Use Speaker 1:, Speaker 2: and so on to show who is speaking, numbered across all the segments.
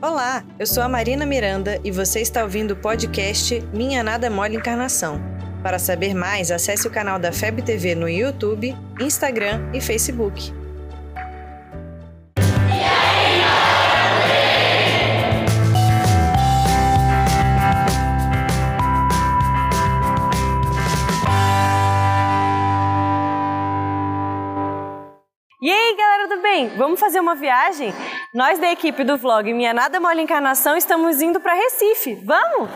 Speaker 1: Olá, eu sou a Marina Miranda e você está ouvindo o podcast Minha Nada Mole Encarnação. Para saber mais, acesse o canal da FEB TV no YouTube, Instagram e Facebook.
Speaker 2: Aí, galera do bem? Vamos fazer uma viagem? Nós da equipe do vlog Minha Nada Mole Encarnação estamos indo para Recife. Vamos?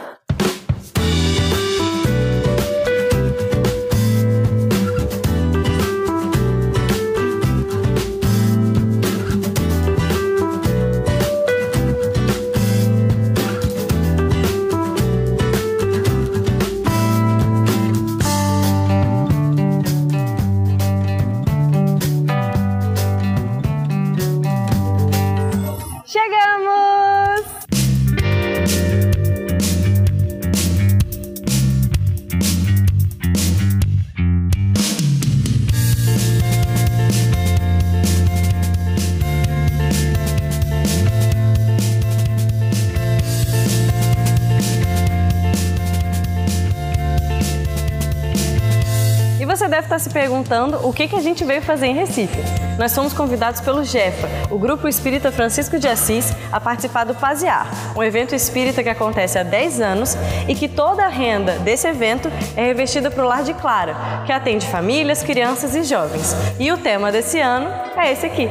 Speaker 2: Deve estar se perguntando o que, que a gente veio fazer em Recife. Nós fomos convidados pelo JEFA, o Grupo Espírita Francisco de Assis, a participar do Pasear, um evento espírita que acontece há 10 anos e que toda a renda desse evento é revestida para o Lar de Clara, que atende famílias, crianças e jovens. E o tema desse ano é esse aqui.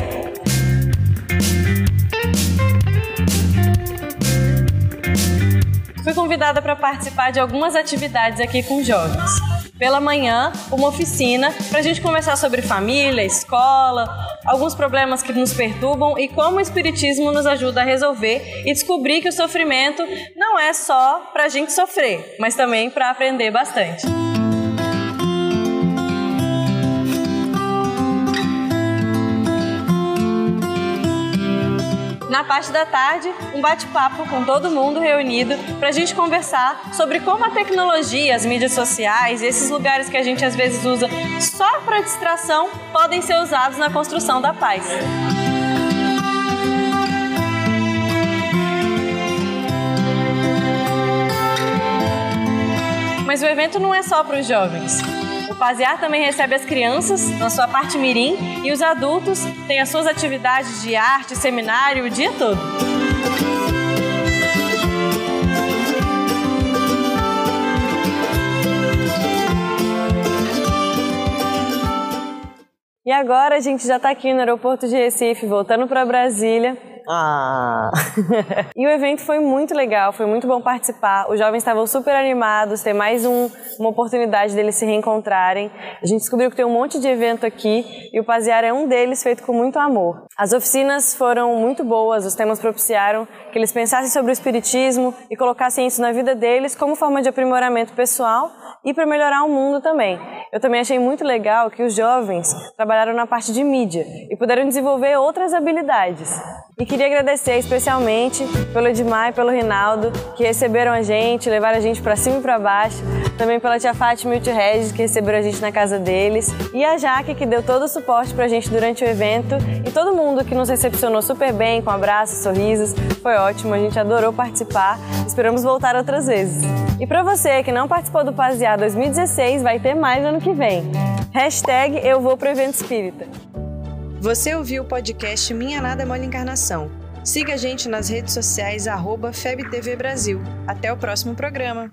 Speaker 2: Fui convidada para participar de algumas atividades aqui com jovens. Pela manhã, uma oficina para a gente conversar sobre família, escola, alguns problemas que nos perturbam e como o Espiritismo nos ajuda a resolver e descobrir que o sofrimento não é só para a gente sofrer, mas também para aprender bastante. Na parte da tarde, um bate-papo com todo mundo reunido para a gente conversar sobre como a tecnologia, as mídias sociais, esses lugares que a gente às vezes usa só para distração, podem ser usados na construção da paz. Mas o evento não é só para os jovens. Pasear também recebe as crianças na sua parte mirim e os adultos têm as suas atividades de arte, seminário o dia todo. E agora a gente já está aqui no aeroporto de Recife, voltando para Brasília. Ah. e o evento foi muito legal, foi muito bom participar. Os jovens estavam super animados, tem mais um, uma oportunidade deles se reencontrarem. A gente descobriu que tem um monte de evento aqui e o Pasear é um deles feito com muito amor. As oficinas foram muito boas, os temas propiciaram que eles pensassem sobre o espiritismo e colocassem isso na vida deles como forma de aprimoramento pessoal e para melhorar o mundo também. Eu também achei muito legal que os jovens trabalharam na parte de mídia e puderam desenvolver outras habilidades. E queria agradecer especialmente pelo Edmar e pelo Rinaldo, que receberam a gente, levaram a gente para cima e para baixo. Também pela tia Fátima e o tio Regis, que receberam a gente na casa deles. E a Jaque, que deu todo o suporte para a gente durante o evento. E todo mundo que nos recepcionou super bem, com abraços, sorrisos. Foi ótimo, a gente adorou participar. Esperamos voltar outras vezes. E para você que não participou do Pasear 2016, vai ter mais ano que vem. Hashtag Eu Vou Pro Evento Espírita.
Speaker 1: Você ouviu o podcast Minha Nada Mole Encarnação. Siga a gente nas redes sociais, arroba FebTV Brasil. Até o próximo programa.